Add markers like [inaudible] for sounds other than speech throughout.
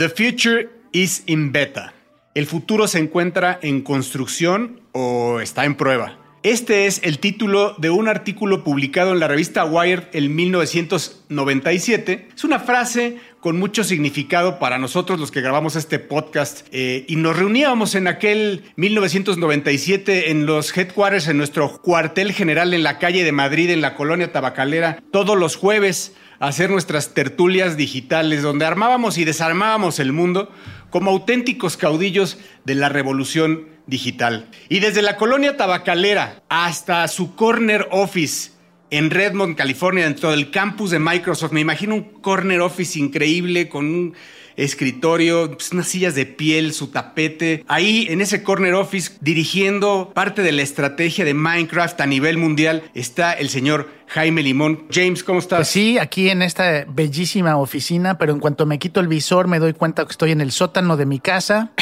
The future is in beta. El futuro se encuentra en construcción o está en prueba. Este es el título de un artículo publicado en la revista Wired en 1997. Es una frase con mucho significado para nosotros los que grabamos este podcast eh, y nos reuníamos en aquel 1997 en los headquarters, en nuestro cuartel general en la calle de Madrid, en la colonia tabacalera, todos los jueves hacer nuestras tertulias digitales donde armábamos y desarmábamos el mundo como auténticos caudillos de la revolución digital. Y desde la colonia tabacalera hasta su corner office en Redmond, California, dentro del campus de Microsoft, me imagino un corner office increíble con un escritorio, pues, unas sillas de piel, su tapete. Ahí en ese corner office, dirigiendo parte de la estrategia de Minecraft a nivel mundial, está el señor Jaime Limón. James, ¿cómo estás? Pues sí, aquí en esta bellísima oficina, pero en cuanto me quito el visor me doy cuenta que estoy en el sótano de mi casa. [laughs]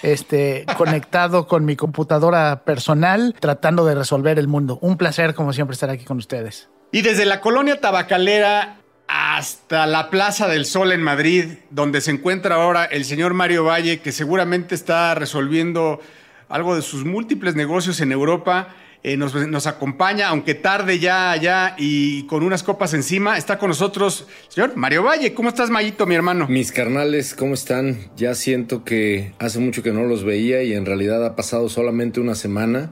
Este, conectado con mi computadora personal, tratando de resolver el mundo. Un placer, como siempre, estar aquí con ustedes. Y desde la colonia tabacalera hasta la Plaza del Sol en Madrid, donde se encuentra ahora el señor Mario Valle, que seguramente está resolviendo algo de sus múltiples negocios en Europa. Eh, nos, acompaña, aunque tarde ya allá y con unas copas encima. Está con nosotros, señor Mario Valle. ¿Cómo estás, Mayito, mi hermano? Mis carnales, ¿cómo están? Ya siento que hace mucho que no los veía y en realidad ha pasado solamente una semana.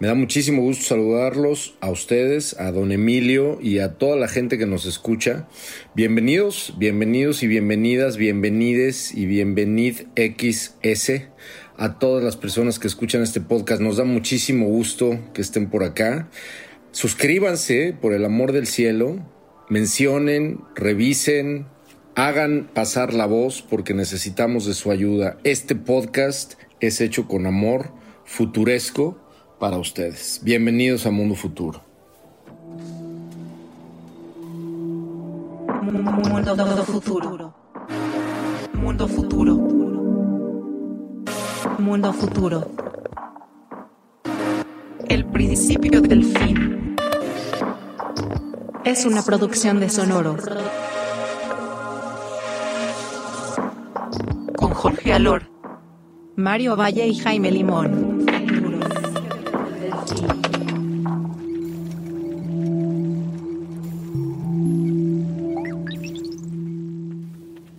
Me da muchísimo gusto saludarlos a ustedes, a don Emilio y a toda la gente que nos escucha. Bienvenidos, bienvenidos y bienvenidas, bienvenides y bienvenid XS a todas las personas que escuchan este podcast. Nos da muchísimo gusto que estén por acá. Suscríbanse, por el amor del cielo. Mencionen, revisen, hagan pasar la voz porque necesitamos de su ayuda. Este podcast es hecho con amor futuresco para ustedes. Bienvenidos a Mundo Futuro. Mundo futuro. Mundo futuro. Mundo futuro. El principio del fin. Es una producción de Sonoro. Con Jorge Alor, Mario Valle y Jaime Limón.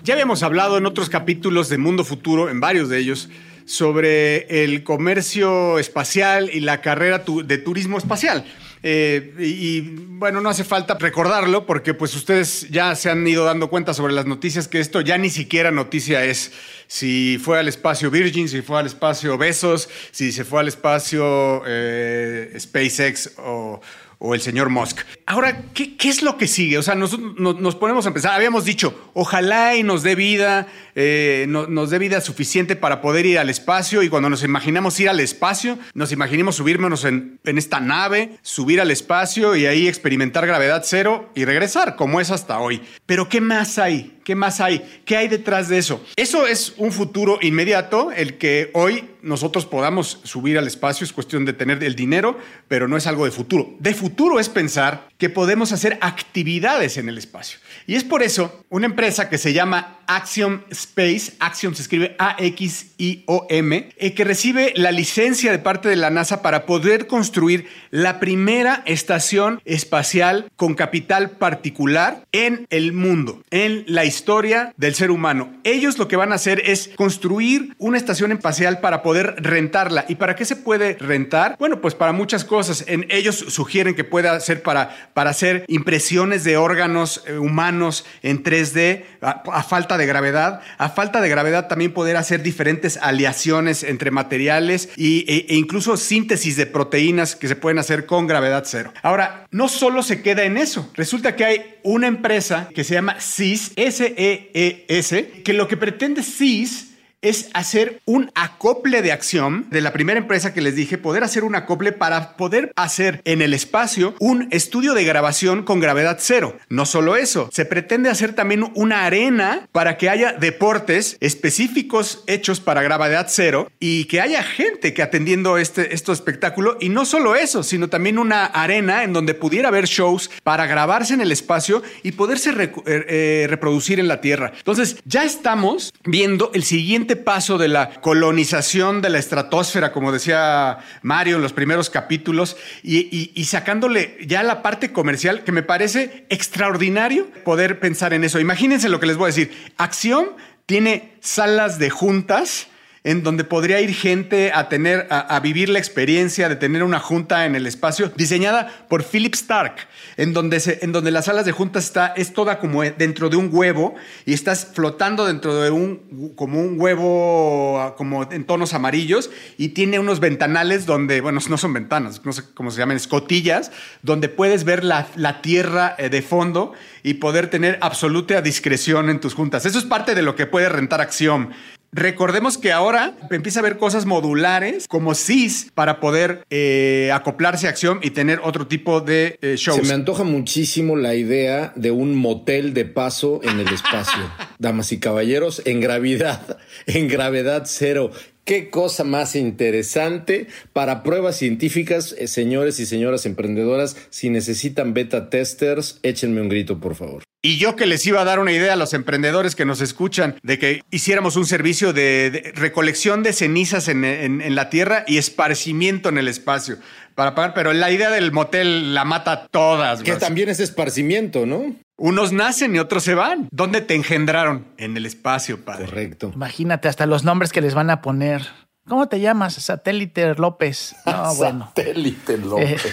Ya habíamos hablado en otros capítulos de Mundo Futuro, en varios de ellos, sobre el comercio espacial y la carrera de turismo espacial. Eh, y, bueno, no hace falta recordarlo porque pues ustedes ya se han ido dando cuenta sobre las noticias que esto ya ni siquiera noticia es si fue al espacio Virgin, si fue al espacio Besos, si se fue al espacio eh, SpaceX o, o el señor Musk. Ahora, ¿qué, es lo que sigue? O sea, nos, nos, ponemos a empezar. Habíamos dicho, ojalá y nos dé vida, eh, nos dé vida suficiente para poder ir al espacio. Y cuando nos imaginamos ir al espacio, nos imaginamos subirnos en, en esta nave, subir al espacio y ahí experimentar gravedad cero y regresar, como es hasta hoy. Pero ¿qué más hay? ¿Qué más hay? ¿Qué hay detrás de eso? Eso es un futuro inmediato, el que hoy nosotros podamos subir al espacio, es cuestión de tener el dinero, pero no es algo de futuro. De futuro es pensar que podemos hacer actividades en el espacio. Y es por eso una empresa que se llama Axiom Space, Axiom se escribe A-X-I-O-M, eh, que recibe la licencia de parte de la NASA para poder construir la primera estación espacial con capital particular en el mundo, en la historia del ser humano. Ellos lo que van a hacer es construir una estación espacial para poder rentarla. ¿Y para qué se puede rentar? Bueno, pues para muchas cosas. En ellos sugieren que pueda ser para, para hacer impresiones de órganos eh, humanos en 3D a, falta de gravedad. A falta de gravedad también poder hacer diferentes aleaciones entre materiales y, e, e, incluso síntesis de proteínas que se pueden hacer con gravedad cero. Ahora, no solo se queda en eso. Resulta que hay una empresa que se llama SES, S-E-E-S, que lo que pretende SES es hacer un acople de acción de la primera empresa que les dije, poder hacer un acople para poder hacer en el espacio un estudio de grabación con gravedad cero. No solo eso, se pretende hacer también una arena para que haya deportes específicos hechos para gravedad cero y que haya gente que atendiendo este, este espectáculo y no solo eso, sino también una arena en donde pudiera haber shows para grabarse en el espacio y poderse eh, eh, reproducir en la Tierra. Entonces, ya estamos viendo el siguiente paso de la colonización de la estratosfera, como decía Mario en los primeros capítulos, y, sacándole ya la parte comercial, que me parece extraordinario poder pensar en eso. Imagínense lo que les voy a decir. Acción tiene salas de juntas en donde podría ir gente a tener, a, vivir la experiencia de tener una junta en el espacio diseñada por Philip Stark, en donde, se, en donde las salas de juntas está, es toda como dentro de un huevo y estás flotando dentro de un, como un huevo, como en tonos amarillos y tiene unos ventanales donde, bueno, no son ventanas, no sé cómo se llaman, escotillas, donde puedes ver la, la tierra eh, de fondo y poder tener absoluta discreción en tus juntas. Eso es parte de lo que puede rentar acción. Recordemos que ahora empieza a haber cosas modulares como SIS para poder eh, acoplarse a acción y tener otro tipo de eh, shows. Se me antoja muchísimo la idea de un motel de paso en el espacio. [laughs] Damas y caballeros, en gravedad, [laughs] en gravedad cero. Qué cosa más interesante para pruebas científicas, eh, señores y señoras emprendedoras. Si necesitan beta testers, échenme un grito, por favor. Y yo que les iba a dar una idea a los emprendedores que nos escuchan de que hiciéramos un servicio de, recolección de cenizas en, la tierra y esparcimiento en el espacio para pagar, pero la idea del motel la mata todas. Que también es esparcimiento, ¿no? Unos nacen y otros se van. ¿Dónde te engendraron? En el espacio, padre. Correcto. Imagínate hasta los nombres que les van a poner. ¿Cómo te llamas? Satélite López. No, [laughs] bueno. Satélite López. Eh,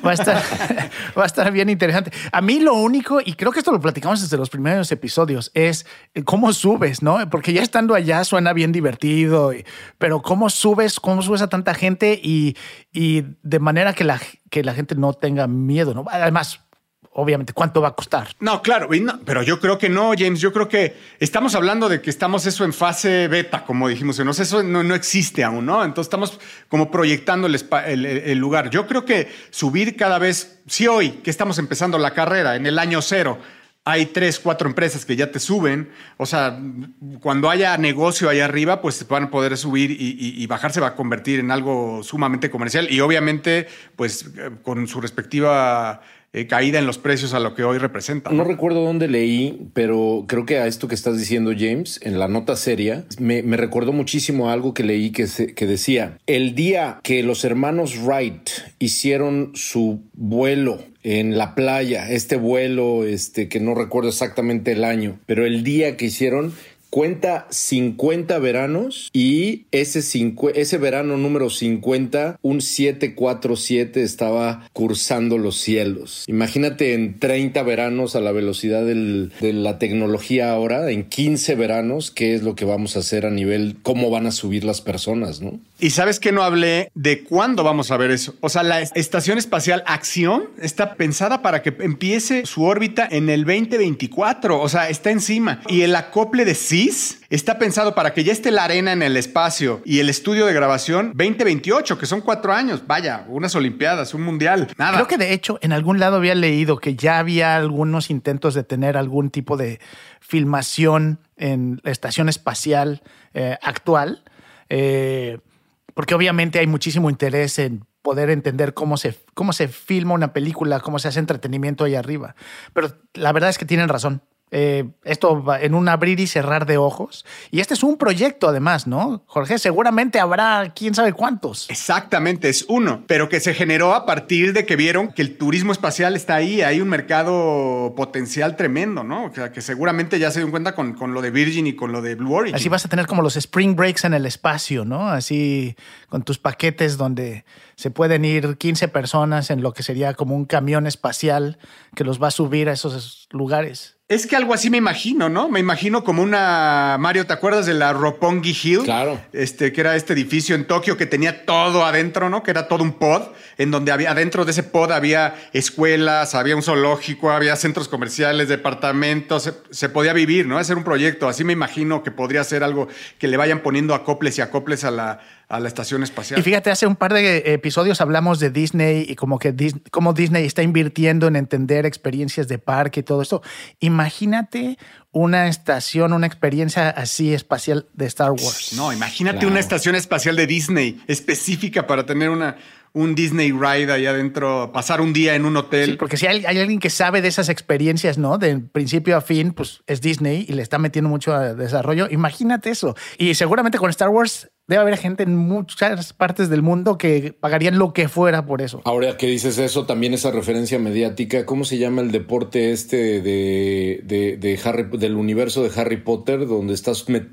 [laughs] va, a estar, [laughs] va a estar bien interesante. A mí lo único, y creo que esto lo platicamos desde los primeros episodios, es cómo subes, ¿no? Porque ya estando allá suena bien divertido, pero cómo subes, cómo subes a tanta gente y, y de manera que la, que la gente no tenga miedo, ¿no? Además, obviamente, ¿cuánto va a costar? No, claro, pero yo creo que no, James. Yo creo que estamos hablando de que estamos eso en fase beta, como dijimos. No, eso no, no existe aún, ¿no? Entonces estamos como proyectando el, el, lugar. Yo creo que subir cada vez, si hoy que estamos empezando la carrera en el año cero, hay tres, cuatro empresas que ya te suben. O sea, cuando haya negocio ahí arriba, pues van a poder subir y, y, bajar se va a convertir en algo sumamente comercial y obviamente, pues con su respectiva eh, caída en los precios a lo que hoy representa. ¿no? recuerdo dónde leí, pero creo que a esto que estás diciendo, James, en la nota seria, me, recordó muchísimo algo que leí que, que decía, el día que los hermanos Wright hicieron su vuelo en la playa, este vuelo, este que no recuerdo exactamente el año, pero el día que hicieron cuenta 50 veranos y ese, ese verano número 50, un 747 estaba cursando los cielos. Imagínate en 30 veranos a la velocidad de la tecnología ahora, en 15 veranos, qué es lo que vamos a hacer a nivel, cómo van a subir las personas, ¿no? Y sabes que no hablé de cuándo vamos a ver eso. O sea, la Estación Espacial Acción está pensada para que empiece su órbita en el 2024. O sea, está encima. Y el acople de Está pensado para que ya esté la arena en el espacio y el estudio de grabación 2028, que son cuatro años. Vaya, unas Olimpiadas, un mundial. Creo que de hecho en algún lado había leído que ya había algunos intentos de tener algún tipo de filmación en la estación espacial eh, actual. Eh, porque obviamente hay muchísimo interés en poder entender cómo se, cómo se filma una película, cómo se hace entretenimiento ahí arriba. Pero la verdad es que tienen razón. Eh, esto en un abrir y cerrar de ojos. Y este es un proyecto además, ¿no? Jorge, seguramente habrá quién sabe cuántos. Exactamente, es uno, pero que se generó a partir de que vieron que el turismo espacial está ahí, hay un mercado potencial tremendo, ¿no? O sea, que seguramente ya se dieron cuenta con, con lo de Virgin y con lo de Blue Origin. Así vas a tener como los spring breaks en el espacio, ¿no? Así con tus paquetes donde se pueden ir 15 personas en lo que sería como un camión espacial que los va a subir a esos lugares. Es que algo así me imagino, ¿no? Me imagino como una. Mario, ¿te acuerdas de la Roppongi Hill? Claro. Este, que era este edificio en Tokio que tenía todo adentro, ¿no? Que era todo un pod, en donde había, adentro de ese pod había escuelas, había un zoológico, había centros comerciales, departamentos, se, se podía vivir, ¿no? Hacer un proyecto. Así me imagino que podría ser algo que le vayan poniendo acoples y acoples a la, a la estación espacial. Y fíjate, hace un par de episodios hablamos de Disney y como que Dis- cómo Disney está invirtiendo en entender experiencias de parque y todo esto. Imagínate una estación, una experiencia así espacial de Star Wars. No, imagínate Claro. una estación espacial de Disney específica para tener una, un Disney Ride ahí adentro, pasar un día en un hotel. Sí, porque si hay, hay alguien que sabe de esas experiencias, ¿no? De principio a fin, pues es Disney y le está metiendo mucho a desarrollo. Imagínate eso. Y seguramente con Star Wars debe haber gente en muchas partes del mundo que pagarían lo que fuera por eso. Ahora que dices eso, también esa referencia mediática, ¿cómo se llama el deporte este de, de, de Harry, del universo de Harry Potter, donde estás met-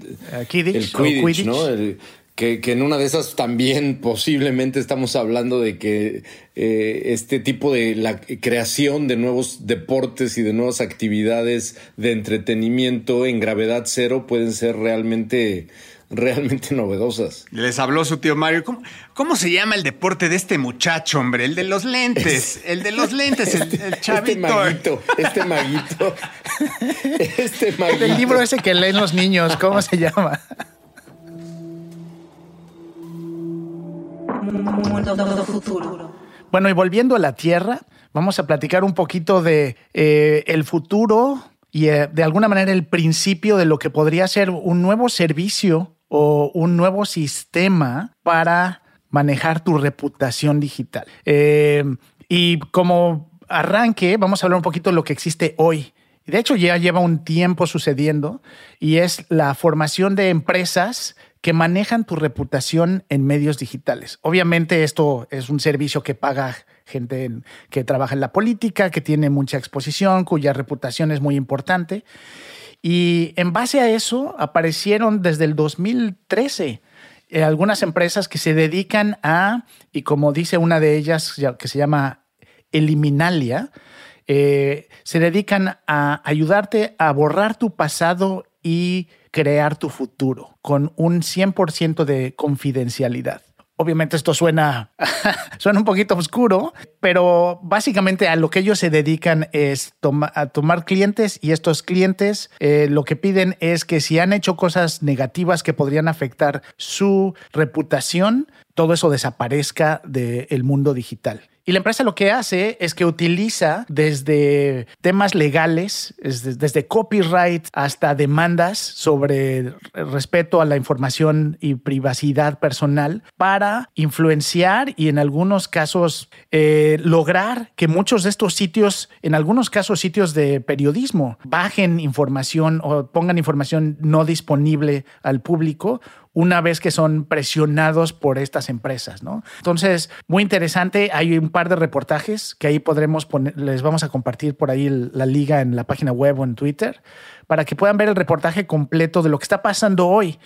Quidditch el Quidditch. ¿no? El- que, que en una de esas también [laughs] posiblemente estamos hablando de que eh, este tipo de la creación de nuevos deportes y de nuevas actividades de entretenimiento en gravedad cero pueden ser realmente, [laughs] realmente novedosas. Les habló su tío Mario. ¿Cómo, cómo se llama el deporte de este muchacho, hombre? El de los lentes. El de los lentes, el, el chavito. Este maguito, este maguito, [laughs] este maguito. El libro ese que leen los niños, ¿cómo se llama? Mundo futuro. Bueno, y volviendo a la Tierra, vamos a platicar un poquito de eh, el futuro y eh, de alguna manera el principio de lo que podría ser un nuevo servicio o un nuevo sistema para manejar tu reputación digital. Eh, y como arranque, vamos a hablar un poquito de lo que existe hoy. De hecho, ya lleva un tiempo sucediendo y es la formación de empresas que manejan tu reputación en medios digitales. Obviamente esto es un servicio que paga gente en- que trabaja en la política, que tiene mucha exposición, cuya reputación es muy importante. Y en base a eso aparecieron desde el 2013 eh, algunas empresas que se dedican a, y como dice una de ellas, que se llama Eliminalia, eh, se dedican a ayudarte a borrar tu pasado y crear tu futuro con un 100% de confidencialidad. Obviamente esto suena, [laughs] suena un poquito oscuro, pero básicamente a lo que ellos se dedican es a tomar clientes y estos clientes eh, lo que piden es que si han hecho cosas negativas que podrían afectar su reputación, todo eso desaparezca del mundo digital. Y la empresa lo que hace es que utiliza desde temas legales, desde, copyright hasta demandas sobre respeto a la información y privacidad personal para influenciar y en algunos casos eh, lograr que muchos de estos sitios, en algunos casos sitios de periodismo, bajen información o pongan información no disponible al público una vez que son presionados por estas empresas, ¿no? Entonces, muy interesante. Hay un par de reportajes que ahí podremos poner, les vamos a compartir por ahí la liga en la página web o en Twitter para que puedan ver el reportaje completo de lo que está pasando hoy.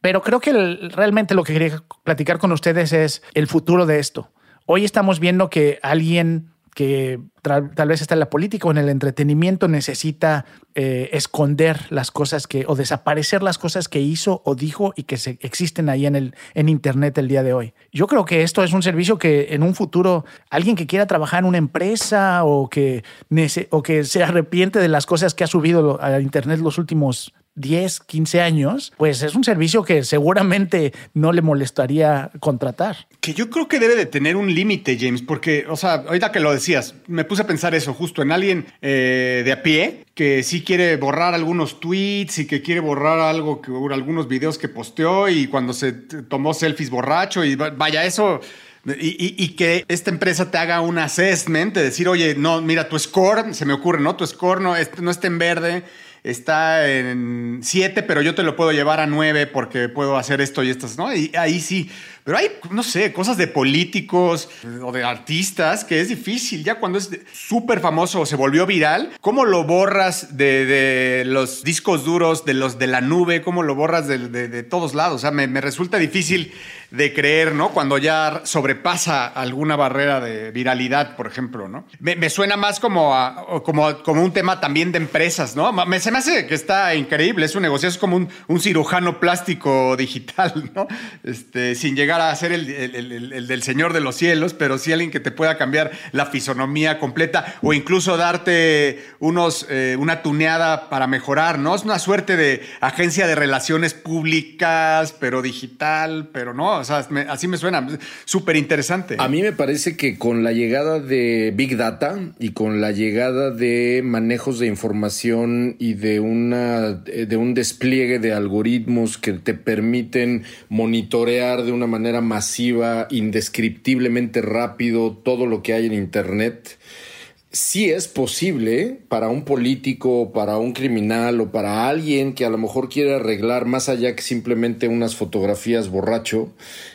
Pero creo que realmente lo que quería platicar con ustedes es el futuro de esto. Hoy estamos viendo que alguien que tal vez está en la política o en el entretenimiento necesita eh, esconder las cosas que o desaparecer las cosas que hizo o dijo y que se, existen ahí en el en internet el día de hoy. Yo creo que esto es un servicio que en un futuro alguien que quiera trabajar en una empresa o que o que se arrepiente de las cosas que ha subido a internet los últimos 10, 15 años, pues es un servicio que seguramente no le molestaría contratar. Que yo creo que debe de tener un límite, James, porque, o sea, ahorita que lo decías, me puse a pensar eso justo en alguien eh, de a pie que sí quiere borrar algunos tweets y que quiere borrar algo, algunos videos que posteó y cuando se tomó selfies borracho y va- vaya, eso... Y, que esta empresa te haga un assessment de decir, oye, no, mira, tu score, se me ocurre, ¿no? Tu score no, no está en verde, está en 7, pero yo te lo puedo llevar a 9 porque puedo hacer esto y esto, ¿no? Y ahí sí Pero hay, no sé, cosas de políticos o de artistas que es difícil. Ya cuando es súper famoso o se volvió viral, ¿cómo lo borras de, los discos duros, de los de la nube? ¿Cómo lo borras de, de, todos lados? O sea, me, me resulta difícil de creer, ¿no? Cuando ya sobrepasa alguna barrera de viralidad, por ejemplo, ¿no? Me, me suena más como, a, como, como un tema también de empresas, ¿no? Me, se me hace que está increíble, es un negocio, es como un, un cirujano plástico digital, [laughs] ¿no? Este, sin llegar a ser el, el, el, el, del Señor de los Cielos, pero sí alguien que te pueda cambiar la fisonomía completa o incluso darte unos, eh, una tuneada para mejorar, ¿no? Es una suerte de agencia de relaciones públicas, pero digital, pero no, o sea, así me suena, súper interesante. A mí me parece que con la llegada de Big Data y con la llegada de manejos de información y de, una, de un despliegue de algoritmos que te permiten monitorear de una manera masiva, indescriptiblemente rápido todo lo que hay en Internet, sí es posible para un político, para un criminal o para alguien que a lo mejor quiere arreglar más allá que simplemente unas fotografías borracho,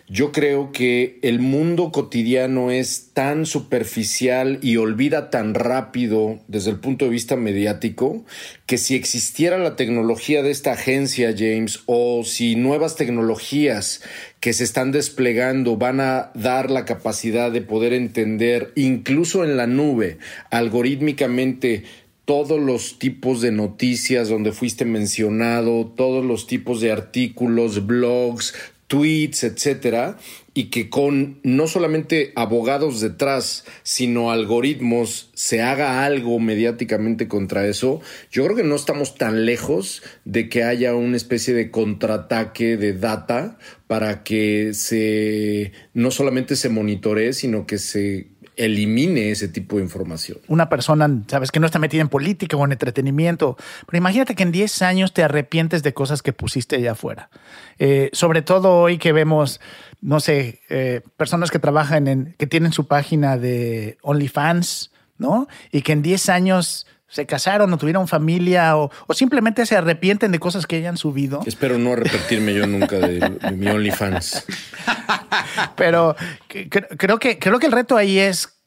yo creo que el mundo cotidiano es tan superficial y olvida tan rápido desde el punto de vista mediático que si existiera la tecnología de esta agencia, James, o si nuevas tecnologías que se están desplegando van a dar la capacidad de poder entender, incluso en la nube, algorítmicamente, todos los tipos de noticias donde fuiste mencionado, todos los tipos de artículos, blogs, tweets, etcétera, y que con no solamente abogados detrás, sino algoritmos, se haga algo mediáticamente contra eso, yo creo que no estamos tan lejos de que haya una especie de contraataque de data para que se no solamente se monitoree, sino que se elimine ese tipo de información. Una persona, sabes, que no está metida en política o en entretenimiento, pero imagínate que en 10 años te arrepientes de cosas que pusiste allá afuera. Eh, sobre todo hoy que vemos, no sé, eh, personas que trabajan en, que tienen su página de OnlyFans, ¿no? Y que en 10 años se casaron o tuvieron familia o, o, simplemente se arrepienten de cosas que hayan subido. Espero no arrepentirme yo nunca de, de mi OnlyFans. Pero creo que, creo que el reto ahí es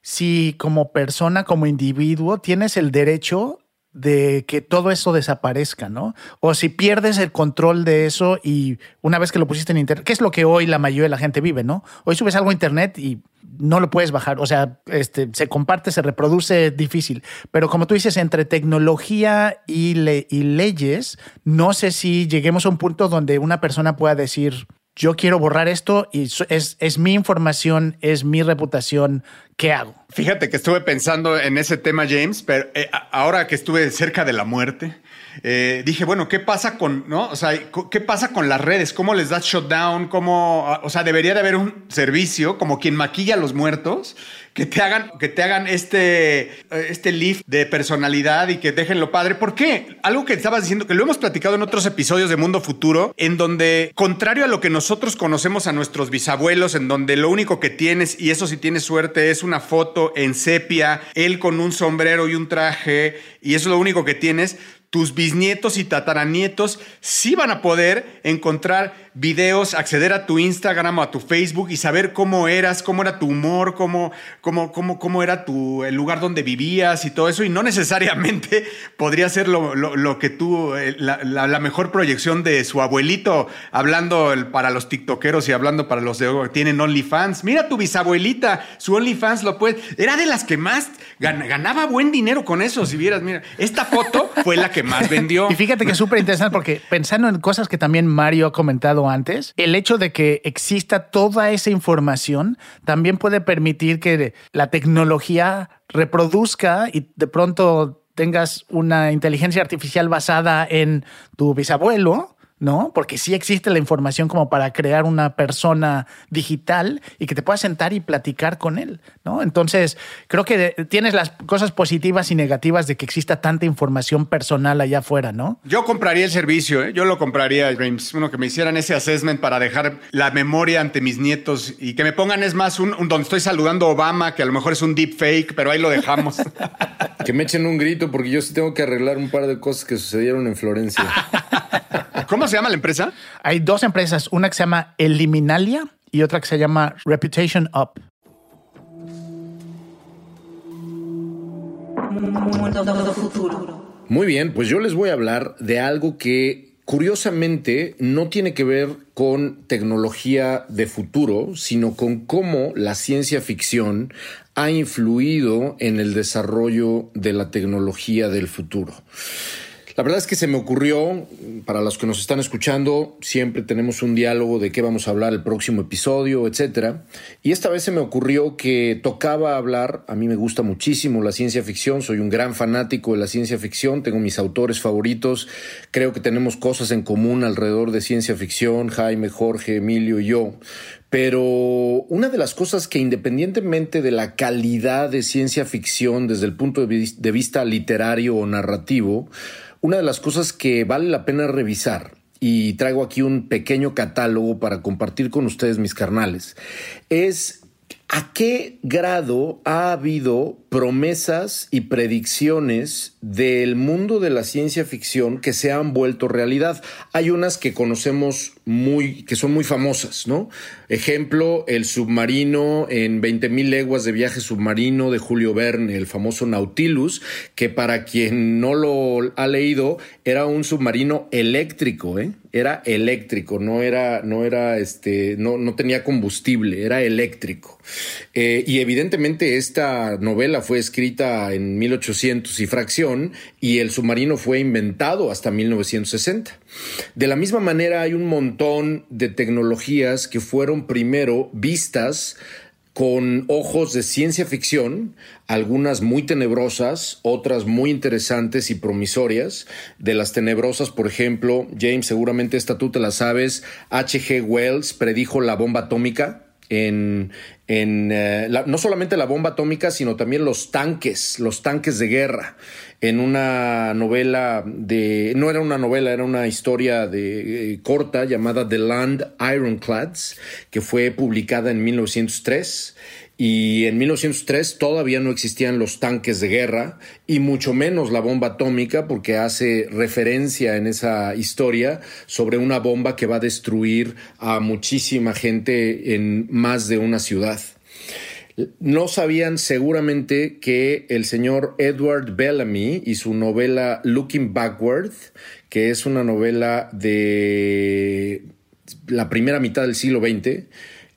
si como persona, como individuo, tienes el derecho de que todo eso desaparezca, ¿no? O si pierdes el control de eso y una vez que lo pusiste en internet, que es lo que hoy la mayoría de la gente vive, ¿no? Hoy subes algo a internet y no lo puedes bajar, o sea, este, se comparte, se reproduce difícil, pero como tú dices, entre tecnología y, le y leyes, no sé si lleguemos a un punto donde una persona pueda decir, yo quiero borrar esto y es, es mi información, es mi reputación, ¿qué hago? Fíjate que estuve pensando en ese tema, James, pero eh, ahora que estuve cerca de la muerte, eh, dije, bueno, ¿qué pasa con, no? O sea, ¿qué pasa con las redes? ¿Cómo les da shutdown? ¿Cómo, o sea, debería de haber un servicio como quien maquilla a los muertos que te hagan, que te hagan este, este lift de personalidad y que dejen lo padre. ¿Por qué? Algo que estabas diciendo, que lo hemos platicado en otros episodios de Mundo Futuro, en donde, contrario a lo que nosotros conocemos a nuestros bisabuelos, en donde lo único que tienes, y eso si tienes suerte, es una foto en sepia, él con un sombrero y un traje, y eso es lo único que tienes, tus bisnietos y tataranietos sí van a poder encontrar videos, acceder a tu Instagram o a tu Facebook y saber cómo eras, cómo era tu humor, cómo, cómo, cómo, cómo era tu, el lugar donde vivías y todo eso. Y no necesariamente [laughs] podría ser lo, lo, lo que tú, eh, la, la, la, mejor proyección de su abuelito, hablando para los tiktokeros y hablando para los de tienen OnlyFans. Mira tu bisabuelita, su OnlyFans lo puede. Era de las que más ganaba buen dinero con eso. Si vieras, mira, esta foto fue la que más [laughs] vendió. Y fíjate que es súper interesante porque pensando en cosas que también Mario ha comentado antes, el hecho de que exista toda esa información también puede permitir que la tecnología reproduzca y de pronto tengas una inteligencia artificial basada en tu bisabuelo ¿no? Porque sí existe la información como para crear una persona digital y que te puedas sentar y platicar con él, ¿no? Entonces, creo que tienes las cosas positivas y negativas de que exista tanta información personal allá afuera, ¿no? Yo compraría el servicio, ¿eh? yo lo compraría, James, uno que me hicieran ese assessment para dejar la memoria ante mis nietos y que me pongan, es más, un, un donde estoy saludando a Obama, que a lo mejor es un deep fake, pero ahí lo dejamos. [laughs] que me echen un grito porque yo sí tengo que arreglar un par de cosas que sucedieron en Florencia. ¿Cómo se llama la empresa? Hay dos empresas, una que se llama Eliminalia y otra que se llama Reputation Up. Mundo futuro. Muy bien, pues yo les voy a hablar de algo que curiosamente no tiene que ver con tecnología de futuro, sino con cómo la ciencia ficción ha influido en el desarrollo de la tecnología del futuro. La verdad es que se me ocurrió, para los que nos están escuchando, siempre tenemos un diálogo de qué vamos a hablar el próximo episodio, etcétera. Y esta vez se me ocurrió que tocaba hablar, a mí me gusta muchísimo la ciencia ficción, soy un gran fanático de la ciencia ficción, tengo mis autores favoritos, creo que tenemos cosas en común alrededor de ciencia ficción, Jaime, Jorge, Emilio y yo. Pero una de las cosas que independientemente de la calidad de ciencia ficción desde el punto de vista literario o narrativo, una de las cosas que vale la pena revisar, y traigo aquí un pequeño catálogo para compartir con ustedes mis carnales, es a qué grado ha habido promesas y predicciones del mundo de la ciencia ficción que se han vuelto realidad. Hay unas que conocemos muy, que son muy famosas, ¿no? Ejemplo, el submarino en 20.000 leguas de viaje submarino de Julio Verne, el famoso Nautilus, que para quien no lo ha leído, era un submarino eléctrico, ¿eh? Era eléctrico, no era, no era, este, no, no tenía combustible, era eléctrico. Eh, y evidentemente esta novela fue escrita en 1800 y fracción y el submarino fue inventado hasta 1960. De la misma manera hay un montón de tecnologías que fueron primero vistas con ojos de ciencia ficción, algunas muy tenebrosas, otras muy interesantes y promisorias. De las tenebrosas, por ejemplo, James, seguramente esta tú te la sabes, H.G. Wells predijo la bomba atómica en, en eh, no solamente la bomba atómica, sino también los tanques, los tanques de guerra, en una novela de, no era una novela, era una historia de eh, corta llamada The Land Ironclads, que fue publicada en 1903 y en 1903 todavía no existían los tanques de guerra y mucho menos la bomba atómica porque hace referencia en esa historia sobre una bomba que va a destruir a muchísima gente en más de una ciudad. No sabían seguramente que el señor Edward Bellamy y su novela Looking Backward, que es una novela de la primera mitad del siglo XX,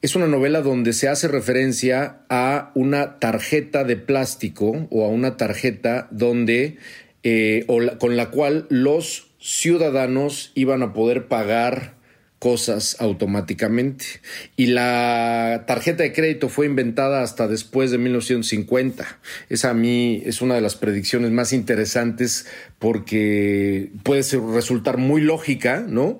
es una novela donde se hace referencia a una tarjeta de plástico o a una tarjeta donde eh, con la cual los ciudadanos iban a poder pagar cosas automáticamente. Y la tarjeta de crédito fue inventada hasta después de 1950. Esa a mí es una de las predicciones más interesantes porque puede resultar muy lógica, ¿no?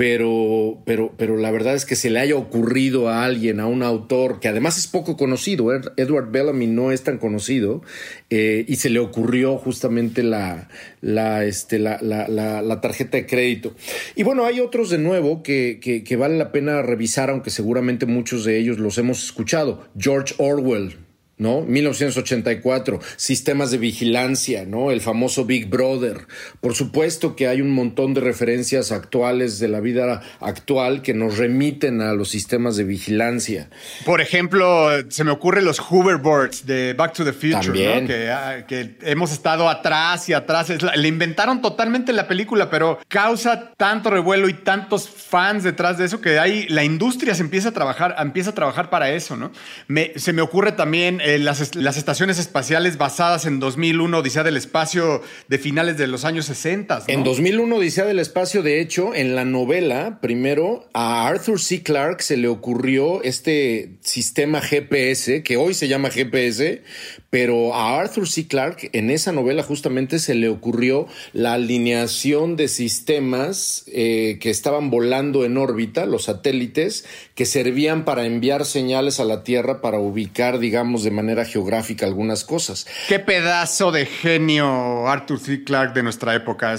Pero, pero, pero la verdad es que se le haya ocurrido a alguien, a un autor que además es poco conocido, Edward Bellamy no es tan conocido, eh, y se le ocurrió justamente la, la, este, la, la, tarjeta de crédito. Y bueno, hay otros de nuevo que, que, que vale la pena revisar, aunque seguramente muchos de ellos los hemos escuchado. George Orwell, ¿no? 1984, sistemas de vigilancia, ¿no? El famoso Big Brother. Por supuesto que hay un montón de referencias actuales de la vida actual que nos remiten a los sistemas de vigilancia. Por ejemplo, se me ocurren los hoverboards de Back to the Future, ¿no? Ah, que, hemos estado atrás y atrás. le inventaron totalmente la película, pero causa tanto revuelo y tantos fans detrás de eso que hay, la industria se empieza a trabajar, empieza a trabajar para eso, ¿no? se me ocurre también eh, las, estaciones espaciales basadas en 2001, Odisea del Espacio de finales de los años 60. En 2001, Odisea del Espacio, de hecho, en la novela, primero a Arthur C. Clarke se le ocurrió este sistema GPS, que hoy se llama GPS, pero a Arthur C. Clarke en esa novela justamente se le ocurrió la alineación de sistemas eh, que estaban volando en órbita, los satélites, que servían para enviar señales a la Tierra para ubicar, digamos, de manera geográfica algunas cosas. Qué pedazo de genio Arthur C. Clarke de nuestra época.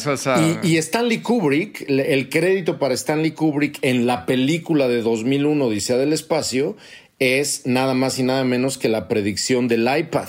y, Stanley Kubrick, el crédito para Stanley Kubrick en la película de 2001, Odisea del Espacio, es nada más y nada menos que la predicción del iPad.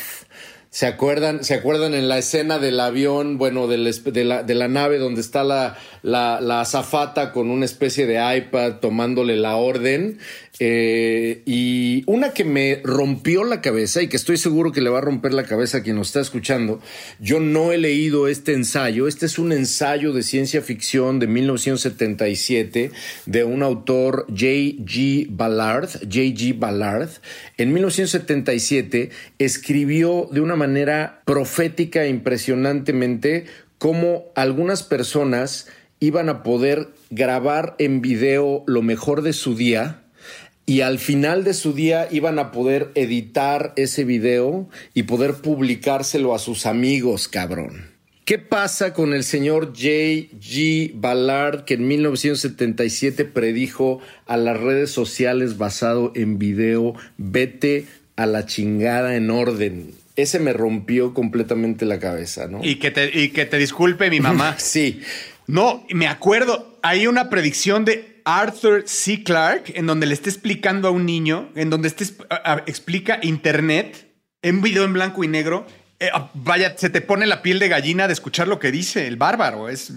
¿Se acuerdan, ¿Se acuerdan en la escena del avión, bueno, de, la, de la nave donde está la, la, la azafata con una especie de iPad tomándole la orden. Eh, y una que me rompió la cabeza y que estoy seguro que le va a romper la cabeza a quien nos está escuchando. Yo no he leído este ensayo. Este es un ensayo de ciencia ficción de 1977 de un autor J.G. Ballard. J.G. Ballard. En 1977 escribió de una manera profética e impresionantemente cómo algunas personas iban a poder grabar en video lo mejor de su día y al final de su día iban a poder editar ese video y poder publicárselo a sus amigos, cabrón. ¿Qué pasa con el señor J.G. Ballard que en 1977 predijo a las redes sociales basado en video, vete a la chingada en orden? Ese me rompió completamente la cabeza, ¿no? Y que te, y que te disculpe mi mamá. [laughs] sí. No, me acuerdo, hay una predicción de Arthur C. Clarke en donde le está explicando a un niño, en donde este explica Internet en video en blanco y negro. Eh, ah, vaya, se te pone la piel de gallina de escuchar lo que dice el bárbaro, es,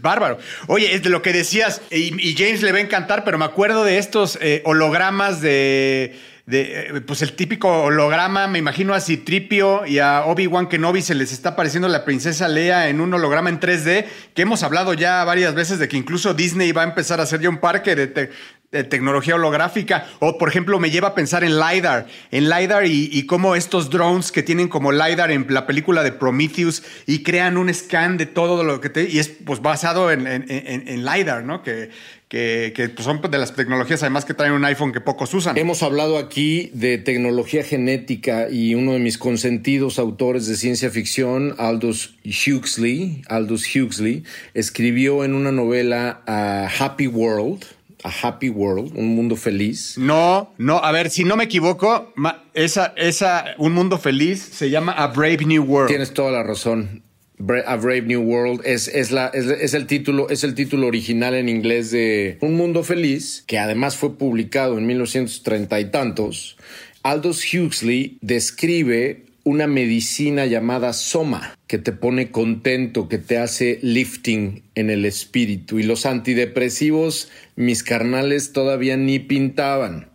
bárbaro. Oye, es de lo que decías, y, James le va a encantar, pero me acuerdo de estos eh, hologramas de eh, pues el típico holograma, me imagino a Citripio y a Obi-Wan Kenobi se les está apareciendo la princesa Leia en un holograma en 3D, que hemos hablado ya varias veces de que incluso Disney va a empezar a hacer ya un parque de, tecnología holográfica. O, por ejemplo, me lleva a pensar en LiDAR, en LiDAR y, cómo estos drones que tienen como LiDAR en la película de Prometheus y crean un scan de todo lo que te... Y es pues basado en, en LiDAR, ¿no? Que, que, pues, son de las tecnologías además que traen un iPhone que pocos usan. Hemos hablado aquí de tecnología genética y uno de mis consentidos autores de ciencia ficción, Aldous Huxley, Aldous Huxley, escribió en una novela a Happy World, a Happy World, un mundo feliz. No, no, a ver, si no me equivoco, esa, esa, un mundo feliz se llama A Brave New World. Tienes toda la razón. A Brave New World es, es, la, es, el título, es el título original en inglés de Un Mundo Feliz, que además fue publicado en 1930 y tantos. Aldous Huxley describe una medicina llamada Soma, que te pone contento, que te hace lifting en el espíritu. Y los antidepresivos, mis carnales, todavía ni pintaban.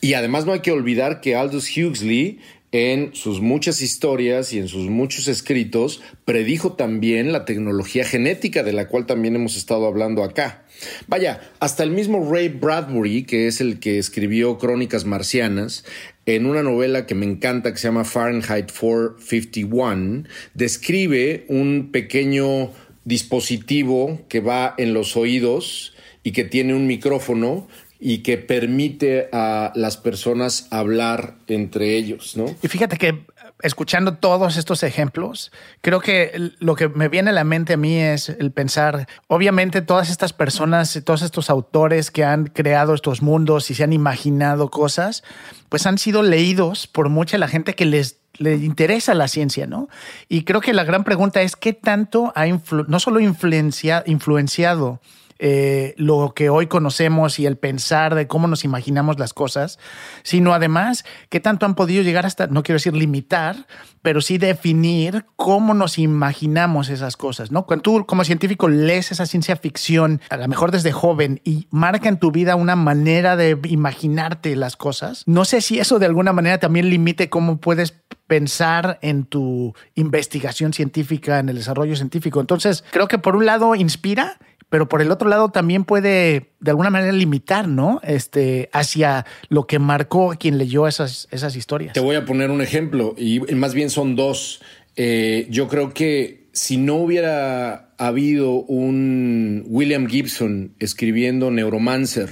Y además no hay que olvidar que Aldous Huxley en sus muchas historias y en sus muchos escritos, predijo también la tecnología genética de la cual también hemos estado hablando acá. Vaya, hasta el mismo Ray Bradbury, que es el que escribió Crónicas Marcianas, en una novela que me encanta que se llama Fahrenheit 451, describe un pequeño dispositivo que va en los oídos y que tiene un micrófono y que permite a las personas hablar entre ellos, ¿no? Y fíjate que escuchando todos estos ejemplos, creo que lo que me viene a la mente a mí es el pensar, obviamente todas estas personas, todos estos autores que han creado estos mundos y se han imaginado cosas, pues han sido leídos por mucha la gente que les le interesa la ciencia, ¿no? Y creo que la gran pregunta es qué tanto ha no solo influenciado eh, lo que hoy conocemos y el pensar de cómo nos imaginamos las cosas, sino además qué tanto han podido llegar hasta, no quiero decir limitar, pero sí definir cómo nos imaginamos esas cosas, ¿no? Cuando tú como científico lees esa ciencia ficción, a lo mejor desde joven, y marca en tu vida una manera de imaginarte las cosas, no sé si eso de alguna manera también limite cómo puedes pensar en tu investigación científica, en el desarrollo científico. Entonces, creo que por un lado inspira pero por el otro lado también puede de alguna manera limitar, ¿no? Este, hacia lo que marcó quien leyó esas, esas historias. Te voy a poner un ejemplo, y más bien son dos. Eh, yo creo que si no hubiera habido un William Gibson escribiendo Neuromancer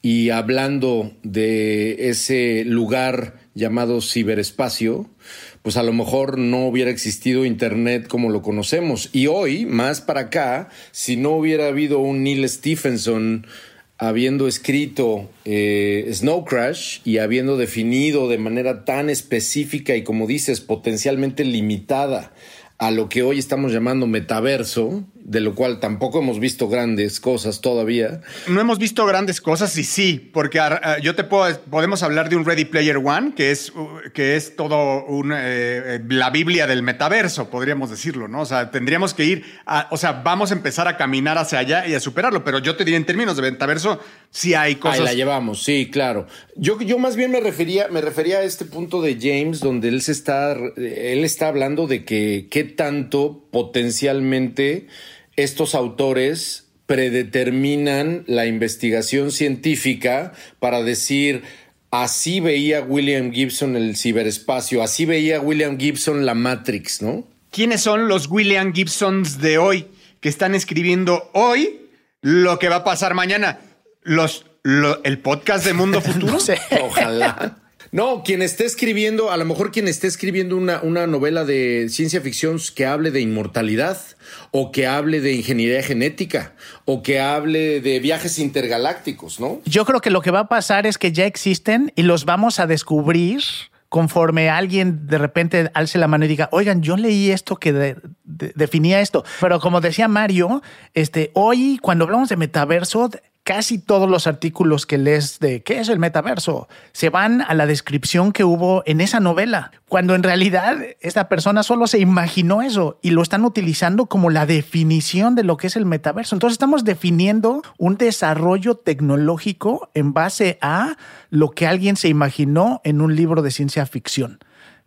y hablando de ese lugar llamado ciberespacio, pues a lo mejor no hubiera existido Internet como lo conocemos. Y hoy, más para acá, si no hubiera habido un Neil Stephenson habiendo escrito eh, Snow Crash y habiendo definido de manera tan específica y como dices, potencialmente limitada a lo que hoy estamos llamando metaverso, de lo cual tampoco hemos visto grandes cosas todavía. No hemos visto grandes cosas y sí, porque uh, yo te puedo, podemos hablar de un Ready Player One, que es, uh, que es todo un, eh, la Biblia del metaverso, podríamos decirlo, ¿no? O sea, tendríamos que ir, a, o sea, vamos a empezar a caminar hacia allá y a superarlo, pero yo te diría en términos de metaverso, sí hay cosas. Ahí la llevamos, sí, claro. Yo, yo más bien me refería, me refería a este punto de James, donde él se está, él está hablando de que qué tanto potencialmente estos autores predeterminan la investigación científica para decir, así veía William Gibson el ciberespacio, así veía William Gibson la Matrix, ¿no? ¿Quiénes son los William Gibsons de hoy que están escribiendo hoy lo que va a pasar mañana? Los, el podcast de Mundo [laughs] Futuro. no sé. Ojalá. No, quien esté escribiendo, a lo mejor quien esté escribiendo una, una novela de ciencia ficción que hable de inmortalidad, o que hable de ingeniería genética, o que hable de viajes intergalácticos, ¿no? Yo creo que lo que va a pasar es que ya existen y los vamos a descubrir conforme alguien de repente alce la mano y diga, oigan, yo leí esto que definía esto. Pero como decía Mario, este, hoy cuando hablamos de metaverso, casi todos los artículos que lees de qué es el metaverso se van a la descripción que hubo en esa novela, cuando en realidad esta persona solo se imaginó eso y lo están utilizando como la definición de lo que es el metaverso. Entonces estamos definiendo un desarrollo tecnológico en base a lo que alguien se imaginó en un libro de ciencia ficción,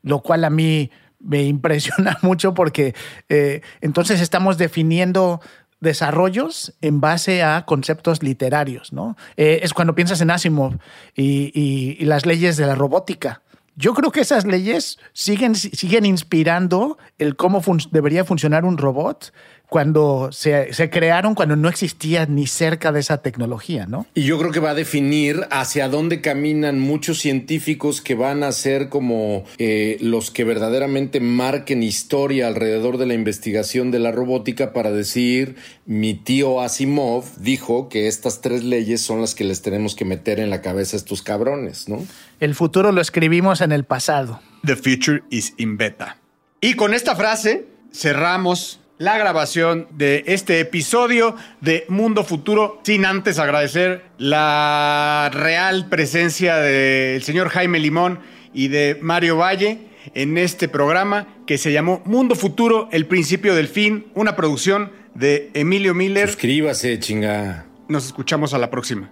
lo cual a mí me impresiona [laughs] mucho porque eh, entonces estamos definiendo desarrollos en base a conceptos literarios, ¿no? Eh, es cuando piensas en Asimov y, las leyes de la robótica. Yo creo que esas leyes siguen, siguen inspirando el cómo debería funcionar un robot cuando se, se, crearon, cuando no existía ni cerca de esa tecnología, ¿no? Y yo creo que va a definir hacia dónde caminan muchos científicos que van a ser como eh, los que verdaderamente marquen historia alrededor de la investigación de la robótica para decir, mi tío Asimov dijo que estas tres leyes son las que les tenemos que meter en la cabeza a estos cabrones, ¿no? El futuro lo escribimos en el pasado. The future is in beta. Y con esta frase cerramos la grabación de este episodio de Mundo Futuro, sin antes agradecer la real presencia del señor Jaime Limón y de Mario Valle en este programa que se llamó Mundo Futuro, el principio del fin, una producción de Emilio Miller. Suscríbase, chinga. Nos escuchamos a la próxima.